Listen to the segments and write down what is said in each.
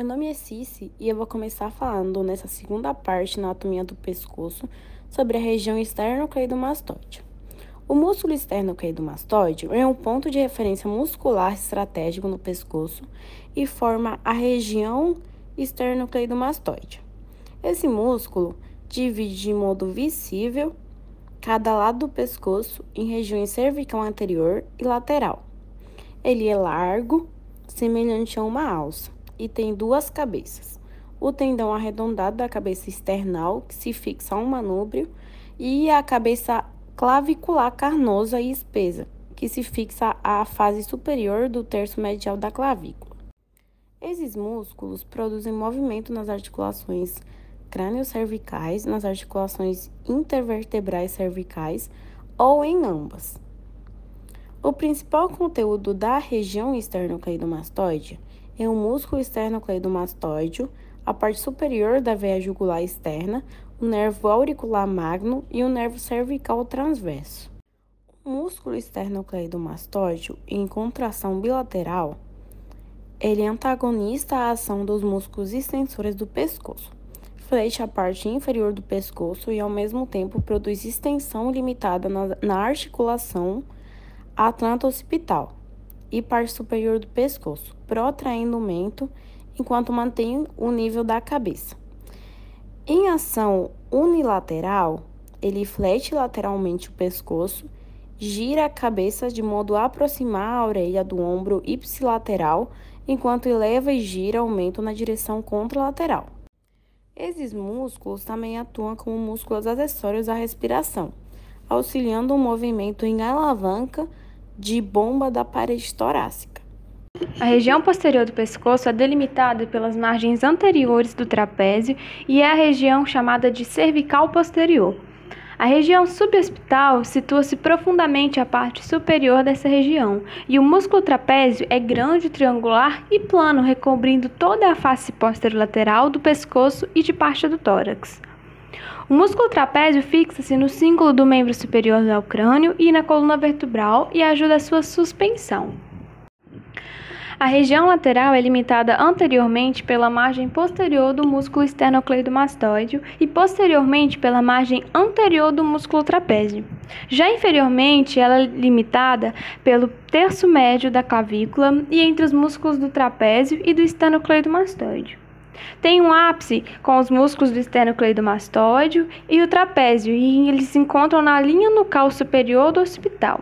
Meu nome é Cici e eu vou começar falando nessa segunda parte na anatomia do pescoço sobre a região esternocleidomastoide. O músculo esternocleidomastoide é um ponto de referência muscular estratégico no pescoço e forma a região esternocleidomastoide. Esse músculo divide de modo visível cada lado do pescoço em regiões cervical anterior e lateral. Ele é largo, semelhante a uma alça, e tem duas cabeças. O tendão arredondado da cabeça external, que se fixa a um manúbrio, e a cabeça clavicular carnosa e espesa, que se fixa à fase superior do terço medial da clavícula. Esses músculos produzem movimento nas articulações crânio-cervicais, nas articulações intervertebrais cervicais ou em ambas. O principal conteúdo da região esternocleidomastoide é o músculo esternocleidomastoide, a parte superior da veia jugular externa, o nervo auricular magno e o nervo cervical transverso. O músculo esternocleidomastoide, em contração bilateral, ele antagonista à ação dos músculos extensores do pescoço. Flecha a parte inferior do pescoço e, ao mesmo tempo, produz extensão limitada na, na articulação atlanta-occipital e parte superior do pescoço, protraindo o mento enquanto mantém o nível da cabeça. Em ação unilateral, ele flete lateralmente o pescoço, gira a cabeça de modo a aproximar a orelha do ombro ipsilateral, enquanto eleva e gira o mento na direção contralateral. Esses músculos também atuam como músculos acessórios à respiração, auxiliando o movimento em alavanca de bomba da parede torácica. A região posterior do pescoço é delimitada pelas margens anteriores do trapézio e é a região chamada de cervical posterior. A região subhospital situa-se profundamente a parte superior dessa região, e o músculo trapézio é grande, triangular e plano, recobrindo toda a face posterolateral do pescoço e de parte do tórax. O músculo trapézio fixa-se no cíngulo do membro superior do crânio e na coluna vertebral e ajuda a sua suspensão. A região lateral é limitada anteriormente pela margem posterior do músculo esternocleidomastoide e posteriormente pela margem anterior do músculo trapézio. Já inferiormente, ela é limitada pelo terço médio da clavícula e entre os músculos do trapézio e do esternocleidomastoide. Tem um ápice com os músculos do esternocleidomastoide e o trapézio, e eles se encontram na linha nucal superior do occipital.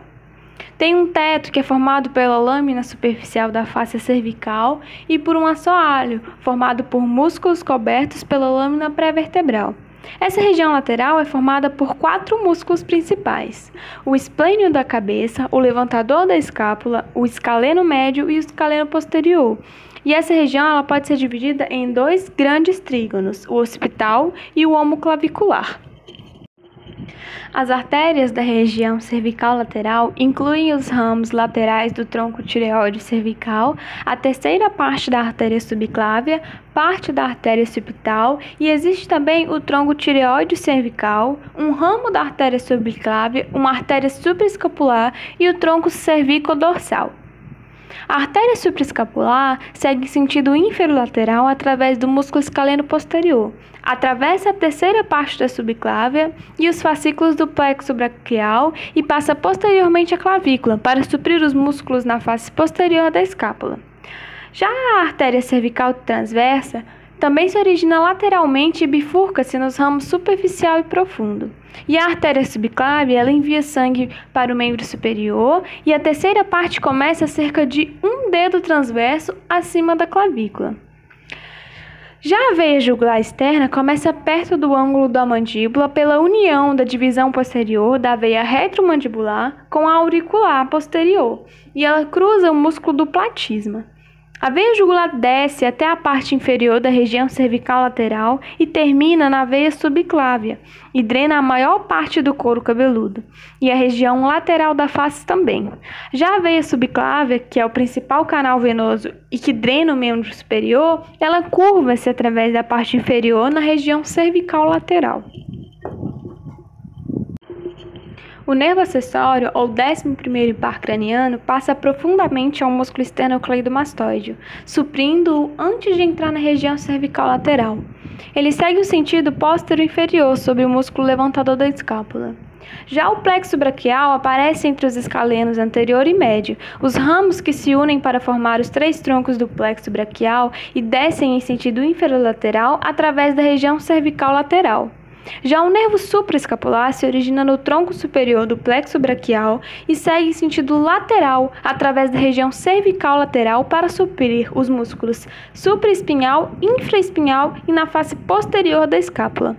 Tem um teto que é formado pela lâmina superficial da face cervical e por um assoalho, formado por músculos cobertos pela lâmina pré-vertebral. Essa região lateral é formada por quatro músculos principais: o esplênio da cabeça, o levantador da escápula, o escaleno médio e o escaleno posterior. E essa região ela pode ser dividida em dois grandes trígonos, o occipital e o homoclavicular. As artérias da região cervical lateral incluem os ramos laterais do tronco tireoide cervical, a terceira parte da artéria subclávia, parte da artéria occipital e existe também o tronco tireoide cervical, um ramo da artéria subclávia, uma artéria supraescapular e o tronco cervico-dorsal. A artéria supraescapular segue em sentido inferolateral através do músculo escaleno posterior, atravessa a terceira parte da subclávia e os fascículos do plexo braquial e passa posteriormente à clavícula para suprir os músculos na face posterior da escápula. Já a artéria cervical transversa também se origina lateralmente e bifurca-se nos ramos superficial e profundo. E a artéria subclávia ela envia sangue para o membro superior e a terceira parte começa cerca de um dedo transverso acima da clavícula. Já a veia jugular externa começa perto do ângulo da mandíbula pela união da divisão posterior da veia retromandibular com a auricular posterior e ela cruza o músculo do platisma. A veia jugular desce até a parte inferior da região cervical lateral e termina na veia subclávia e drena a maior parte do couro cabeludo e a região lateral da face também. Já a veia subclávia, que é o principal canal venoso e que drena o membro superior, ela curva-se através da parte inferior na região cervical lateral. O nervo acessório, ou 11º par craniano, passa profundamente ao músculo esternocleidomastoide, suprindo-o antes de entrar na região cervical lateral. Ele segue o sentido póstero inferior sobre o músculo levantador da escápula. Já o plexo braquial aparece entre os escalenos anterior e médio, os ramos que se unem para formar os três troncos do plexo braquial e descem em sentido inferolateral através da região cervical lateral. Já o nervo supraescapular se origina no tronco superior do plexo braquial e segue em sentido lateral através da região cervical lateral para suprir os músculos supraespinhal, infraespinhal e na face posterior da escápula.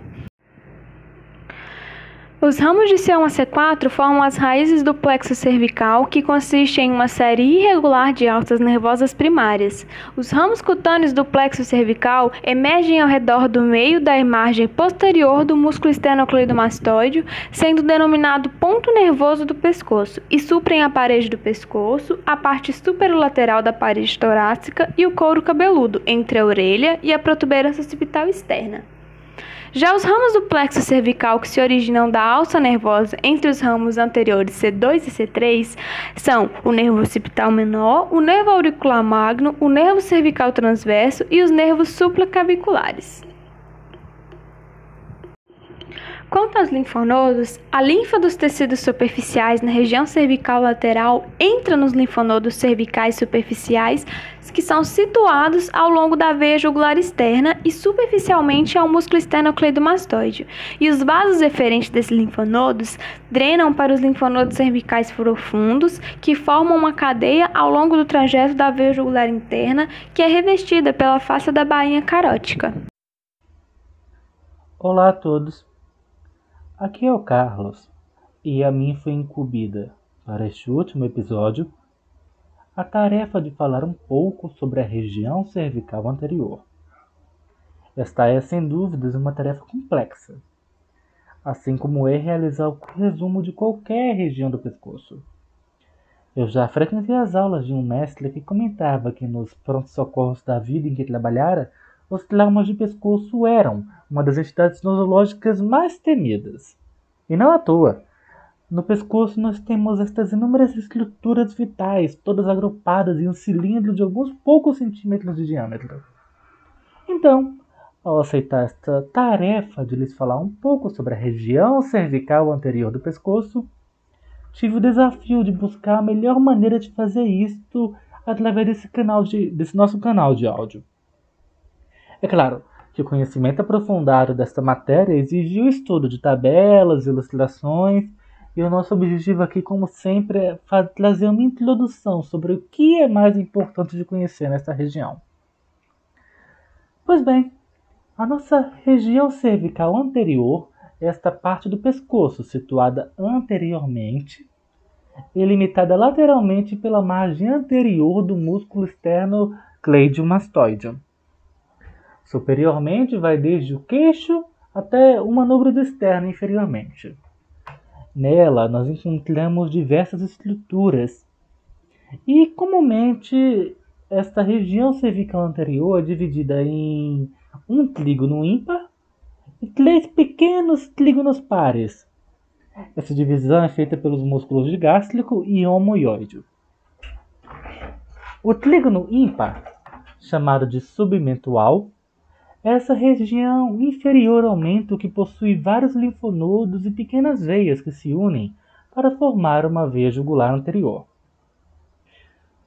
Os ramos de C1 a C4 formam as raízes do plexo cervical, que consiste em uma série irregular de alças nervosas primárias. Os ramos cutâneos do plexo cervical emergem ao redor do meio da margem posterior do músculo esternocleidomastoide, sendo denominado ponto nervoso do pescoço, e suprem a parede do pescoço, a parte superolateral da parede torácica e o couro cabeludo, entre a orelha e a protuberância occipital externa. Já os ramos do plexo cervical que se originam da alça nervosa entre os ramos anteriores C2 e C3 são o nervo occipital menor, o nervo auricular magno, o nervo cervical transverso e os nervos supraclaviculares. Quanto aos linfonodos, a linfa dos tecidos superficiais na região cervical lateral entra nos linfonodos cervicais superficiais, que são situados ao longo da veia jugular externa e superficialmente ao músculo esternocleidomastoide. E os vasos referentes desses linfonodos drenam para os linfonodos cervicais profundos, que formam uma cadeia ao longo do trajeto da veia jugular interna, que é revestida pela face da bainha carótica. Olá a todos. Aqui é o Carlos, e a mim foi incumbida, para este último episódio, a tarefa de falar um pouco sobre a região cervical anterior. Esta é, sem dúvidas, uma tarefa complexa, assim como é realizar o resumo de qualquer região do pescoço. Eu já frequentei as aulas de um mestre que comentava que nos pronto-socorros da vida em que trabalhara, os traumas de pescoço eram uma das entidades nosológicas mais temidas. E não à toa. No pescoço nós temos estas inúmeras estruturas vitais, todas agrupadas em um cilindro de alguns poucos centímetros de diâmetro. Então, ao aceitar esta tarefa de lhes falar um pouco sobre a região cervical anterior do pescoço, tive o desafio de buscar a melhor maneira de fazer isto através desse canal de, desse nosso canal de áudio. É claro que o conhecimento aprofundado desta matéria exige o estudo de tabelas, ilustrações, e o nosso objetivo aqui, como sempre, é trazer uma introdução sobre o que é mais importante de conhecer nesta região. Pois bem, a nossa região cervical anterior é esta parte do pescoço situada anteriormente e limitada lateralmente pela margem anterior do músculo externo cleidiomastoide. Superiormente vai desde o queixo até o manubro do externo inferiormente. Nela nós encontramos diversas estruturas e comumente esta região cervical anterior é dividida em um trígono ímpar e três pequenos trígonos pares. Essa divisão é feita pelos músculos de gástrico e homoioide. O trígono ímpar, chamado de submentual, essa região inferior ao mento que possui vários linfonodos e pequenas veias que se unem para formar uma veia jugular anterior.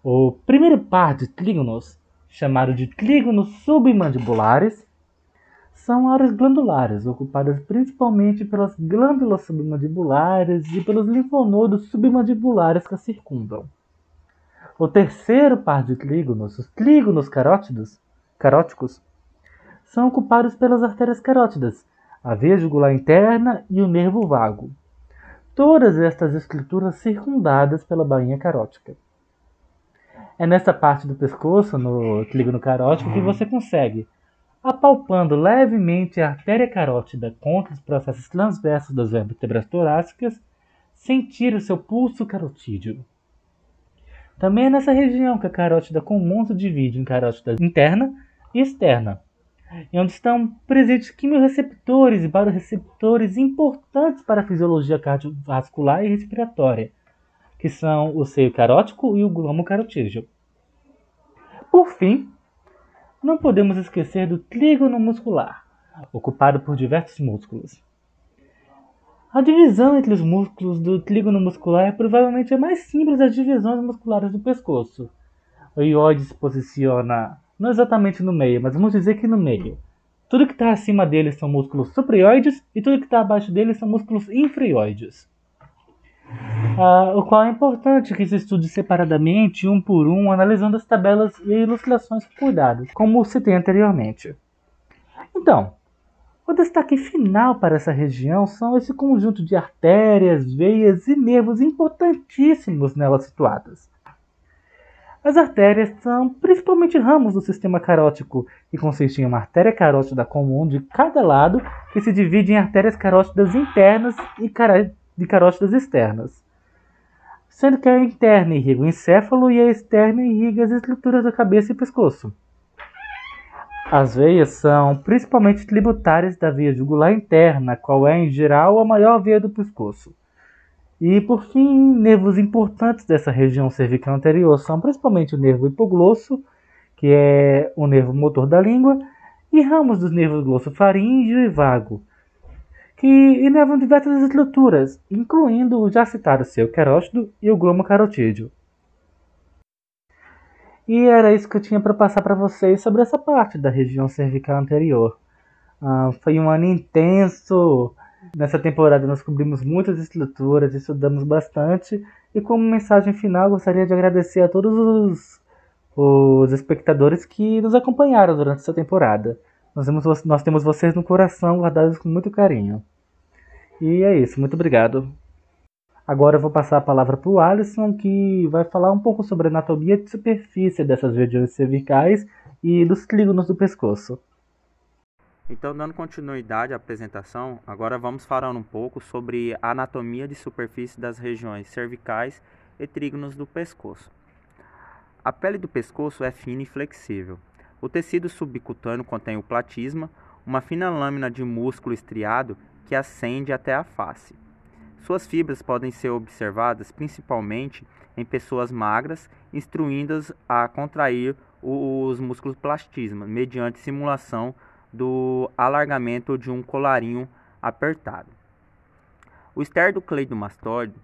O primeiro par de trígonos, chamado de trígonos submandibulares, são áreas glandulares, ocupadas principalmente pelas glândulas submandibulares e pelos linfonodos submandibulares que a circundam. O terceiro par de trígonos, os trígonos carótidos, caróticos, são ocupados pelas artérias carótidas, a veia jugular interna e o nervo vago. Todas estas estruturas circundadas pela bainha carótica. É nessa parte do pescoço, no trígono carótico, que você consegue, apalpando levemente a artéria carótida contra os processos transversos das vértebras torácicas, sentir o seu pulso carotídeo. Também é nessa região que a carótida comum se divide em carótida interna e externa, e onde estão presentes quimiorreceptores e baroreceptores importantes para a fisiologia cardiovascular e respiratória, que são o seio carótico e o glomo carotídeo. Por fim, não podemos esquecer do trígono muscular, ocupado por diversos músculos. A divisão entre os músculos do trígono muscular é provavelmente a mais simples das divisões musculares do pescoço. O ióide se posiciona não exatamente no meio, mas vamos dizer que no meio. Tudo que está acima dele são músculos suprioides e tudo que está abaixo dele são músculos infrioides. Ah, o qual é importante que se estude separadamente, um por um, analisando as tabelas e ilustrações cuidadas, como citei anteriormente. Então, o destaque final para essa região são esse conjunto de artérias, veias e nervos importantíssimos nelas situadas. As artérias são principalmente ramos do sistema carótico, que consistem em uma artéria carótida comum de cada lado, que se divide em artérias carótidas internas e de carótidas externas. Sendo que a interna irriga o encéfalo e a externa irriga as estruturas da cabeça e pescoço. As veias são principalmente tributárias da veia jugular interna, qual é, em geral, a maior veia do pescoço. E por fim, nervos importantes dessa região cervical anterior são principalmente o nervo hipoglosso, que é o nervo motor da língua, e ramos dos nervos glossofaríngeo e vago, que inervam diversas estruturas, incluindo o já citado seu carótido e o glomo carotídeo. E era isso que eu tinha para passar para vocês sobre essa parte da região cervical anterior. Ah, foi um ano intenso, Nessa temporada nós cobrimos muitas estruturas, estudamos bastante e como mensagem final gostaria de agradecer a todos os, os espectadores que nos acompanharam durante essa temporada. Nós temos, nós temos vocês no coração, guardados com muito carinho. E é isso, muito obrigado. Agora eu vou passar a palavra para o Alisson, que vai falar um pouco sobre a anatomia de superfície dessas regiões cervicais e dos clígonos do pescoço. Então, dando continuidade à apresentação, agora vamos falar um pouco sobre a anatomia de superfície das regiões cervicais e trígonos do pescoço. A pele do pescoço é fina e flexível. O tecido subcutâneo contém o platisma, uma fina lâmina de músculo estriado que ascende até a face. Suas fibras podem ser observadas principalmente em pessoas magras, instruindo-as a contrair os músculos platisma mediante simulação do alargamento de um colarinho apertado. O esternocleidomastoide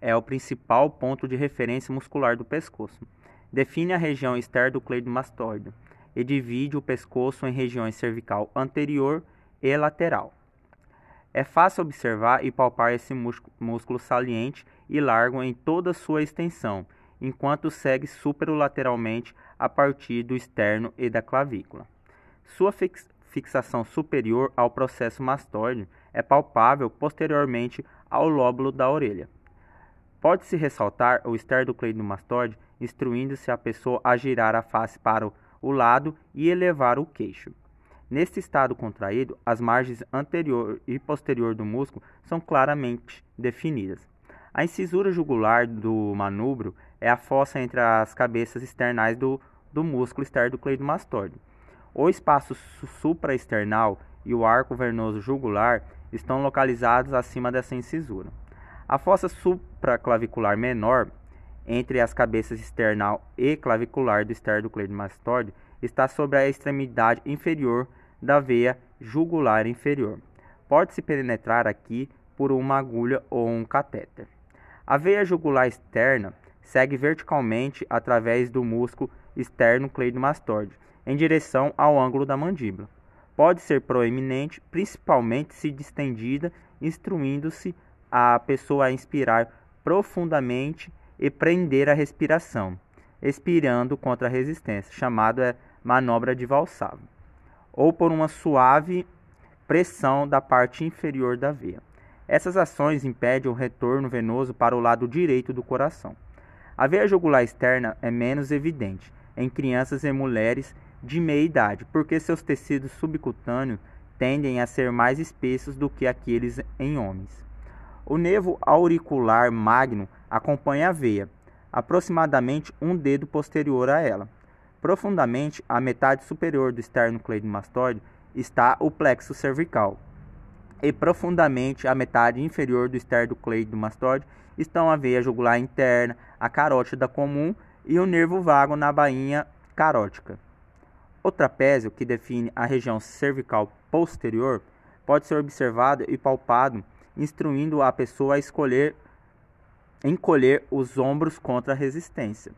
é o principal ponto de referência muscular do pescoço. Define a região esternocleidomastoide e divide o pescoço em regiões cervical anterior e lateral. É fácil observar e palpar esse músculo saliente e largo em toda sua extensão, enquanto segue superolateralmente a partir do externo e da clavícula. Sua fixação superior ao processo mastóide é palpável posteriormente ao lóbulo da orelha. Pode-se ressaltar o esternocleidomastoide instruindo-se a pessoa a girar a face para o lado e elevar o queixo. Neste estado contraído, as margens anterior e posterior do músculo são claramente definidas. A incisura jugular do manubro é a fossa entre as cabeças externais do, do músculo esternocleidomastoide. O espaço supraesternal e o arco vernoso jugular estão localizados acima dessa incisura. A fossa supraclavicular menor, entre as cabeças external e clavicular do esternocleidomastoide, está sobre a extremidade inferior da veia jugular inferior. Pode-se penetrar aqui por uma agulha ou um catéter. A veia jugular externa segue verticalmente através do músculo esternocleidomastoide em direção ao ângulo da mandíbula. Pode ser proeminente, principalmente se distendida, instruindo-se a pessoa a inspirar profundamente e prender a respiração, expirando contra a resistência, chamada é manobra de Valsalva, ou por uma suave pressão da parte inferior da veia. Essas ações impedem o retorno venoso para o lado direito do coração. A veia jugular externa é menos evidente em crianças e mulheres de meia idade, porque seus tecidos subcutâneos tendem a ser mais espessos do que aqueles em homens. O nervo auricular magno acompanha a veia, aproximadamente um dedo posterior a ela. Profundamente, a metade superior do esternocleidomastoide está o plexo cervical. E profundamente a metade inferior do esternocleidomastoide estão a veia jugular interna, a carótida comum e o nervo vago na bainha carótica. O trapézio, que define a região cervical posterior, pode ser observado e palpado, instruindo a pessoa a escolher encolher os ombros contra a resistência.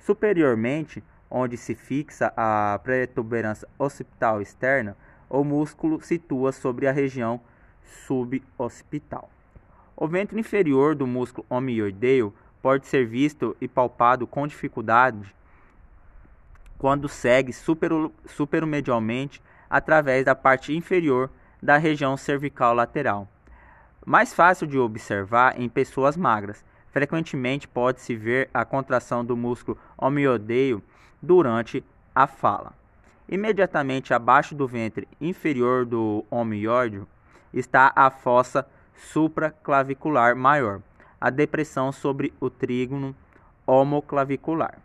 Superiormente, onde se fixa a protuberância occipital externa, o músculo situa sobre a região suboccipital. O ventre inferior do músculo homioideu pode ser visto e palpado com dificuldade quando segue superomedialmente através da parte inferior da região cervical lateral. Mais fácil de observar em pessoas magras. Frequentemente pode-se ver a contração do músculo homioideu durante a fala. Imediatamente abaixo do ventre inferior do homioide está a fossa supraclavicular maior, a depressão sobre o trígono homoclavicular.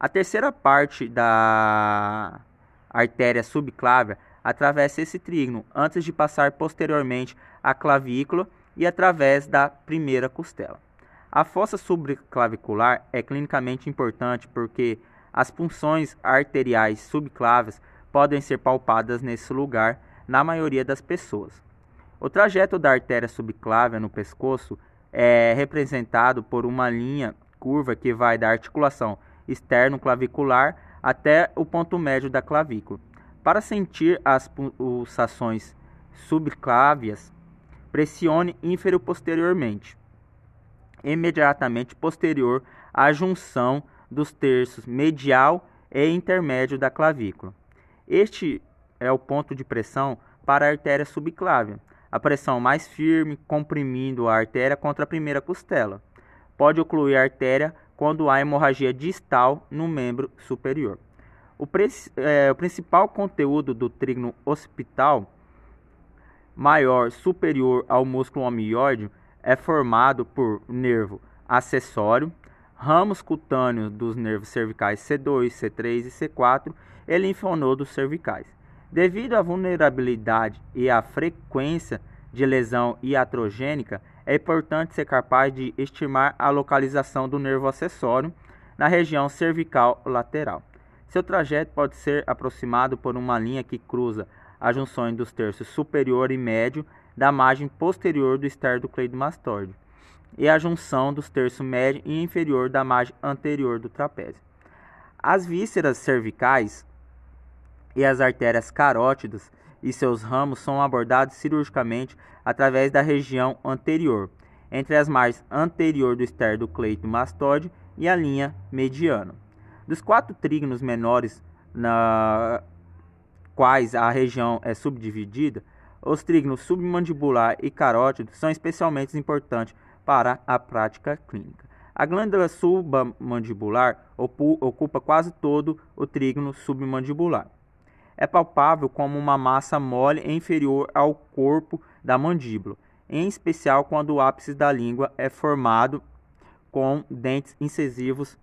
A terceira parte da artéria subclávia atravessa esse trígono antes de passar posteriormente à clavícula e através da primeira costela. A fossa subclavicular é clinicamente importante porque as punções arteriais subclávias podem ser palpadas nesse lugar na maioria das pessoas. O trajeto da artéria subclávia no pescoço é representado por uma linha curva que vai da articulação externo-clavicular até o ponto médio da clavícula. Para sentir as pulsações subclávias, pressione inferior posteriormente, imediatamente posterior à junção dos terços medial e intermédio da clavícula. Este é o ponto de pressão para a artéria subclávia. A pressão mais firme, comprimindo a artéria contra a primeira costela. Pode ocluir a artéria quando há hemorragia distal no membro superior. O, é, o principal conteúdo do trígono occipital maior superior ao músculo homioide é formado por nervo acessório, ramos cutâneos dos nervos cervicais C2, C3 e C4 e linfonodos cervicais. Devido à vulnerabilidade e à frequência de lesão iatrogênica, é importante ser capaz de estimar a localização do nervo acessório na região cervical lateral. Seu trajeto pode ser aproximado por uma linha que cruza as junções dos terços superior e médio da margem posterior do esternocleidomastoide e a junção dos terços médio e inferior da margem anterior do trapézio. As vísceras cervicais e as artérias carótidas e seus ramos são abordados cirurgicamente através da região anterior, entre as margens anterior do esternocleidomastoide e a linha mediana. Dos quatro trígonos menores na quais a região é subdividida, os trígonos submandibular e carótido são especialmente importantes para a prática clínica. A glândula submandibular ocupa quase todo o trígono submandibular. É palpável como uma massa mole inferior ao corpo da mandíbula, em especial quando o ápice da língua é formado com dentes incisivos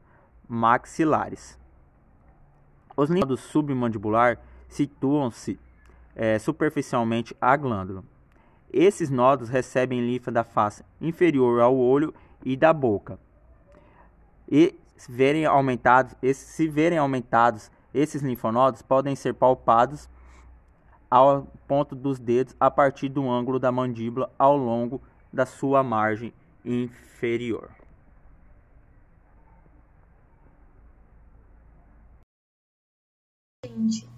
maxilares. Os nódulos submandibular situam-se é, superficialmente à glândula. Esses nódulos recebem linfa da face inferior ao olho e da boca. E se verem aumentados, se verem aumentados, esses linfonodos podem ser palpados ao ponto dos dedos a partir do ângulo da mandíbula ao longo da sua margem inferior.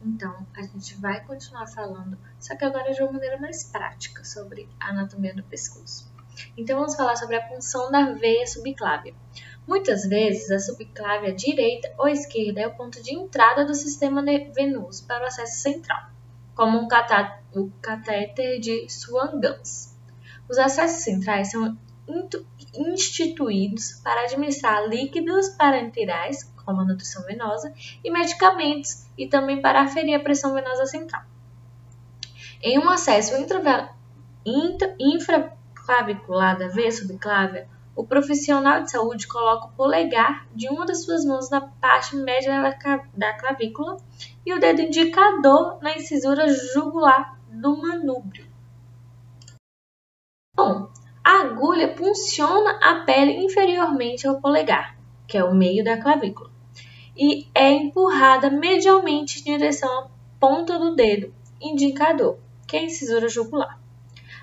Então a gente vai continuar falando, só que agora de uma maneira mais prática sobre a anatomia do pescoço. Então vamos falar sobre a função da veia subclávia. Muitas vezes a subclávia direita ou esquerda é o ponto de entrada do sistema venoso para o acesso central, como um o catéter de Swan-Ganz. Os acessos centrais são instituídos para administrar líquidos parenterais, como a nutrição venosa, e medicamentos, e também para aferir a pressão venosa central. Em um acesso infraclavicular da veia subclávia, o profissional de saúde coloca o polegar de uma das suas mãos na parte média da clavícula e o dedo indicador na incisura jugular do manúbrio. Bom, a agulha punciona a pele inferiormente ao polegar, que é o meio da clavícula, e é empurrada medialmente em direção à ponta do dedo indicador, que é a incisura jugular,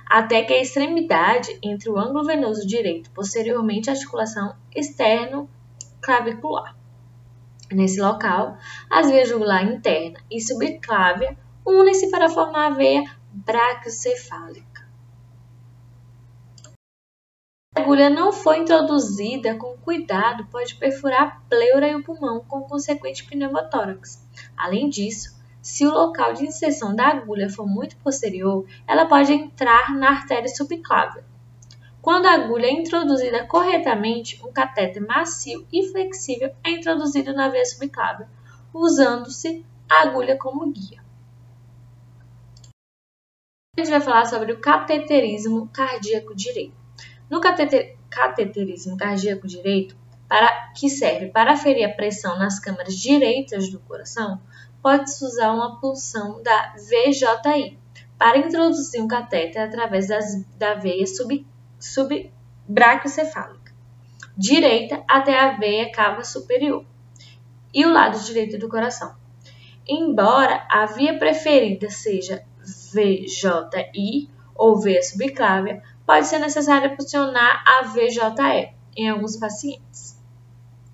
até que a extremidade entre o ângulo venoso direito posteriormente à articulação externo clavicular. Nesse local, as veias jugular interna e subclávia unem-se para formar a veia braquiocefálica. A agulha não foi introduzida com cuidado, pode perfurar a pleura e o pulmão, com consequente pneumotórax. Além disso, se o local de inserção da agulha for muito posterior, ela pode entrar na artéria subclávia, quando a agulha é introduzida corretamente, um catéter macio e flexível é introduzido na veia subclávia, usando-se a agulha como guia. A gente vai falar sobre o cateterismo cardíaco direito. No cateter, cateterismo cardíaco direito, para, que serve para aferir a pressão nas câmaras direitas do coração, pode-se usar uma pulsão da VJI para introduzir um catéter através das, da veia subclávia subbraquiocefálica, direita até a veia cava superior e o lado direito do coração. Embora a via preferida seja VJI ou veia subclávia, pode ser necessário funcionar a VJE em alguns pacientes.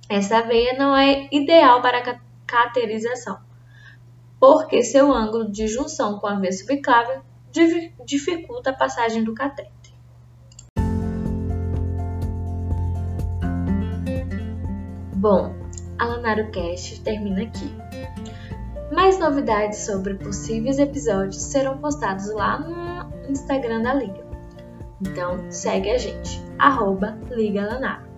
Essa veia não é ideal para caterização, porque seu ângulo de junção com a veia subclávia dificulta a passagem do catéter. Bom, a LanaroCast termina aqui. Mais novidades sobre possíveis episódios serão postados lá no Instagram da Liga. Então segue a gente, arroba Liga Lanaro.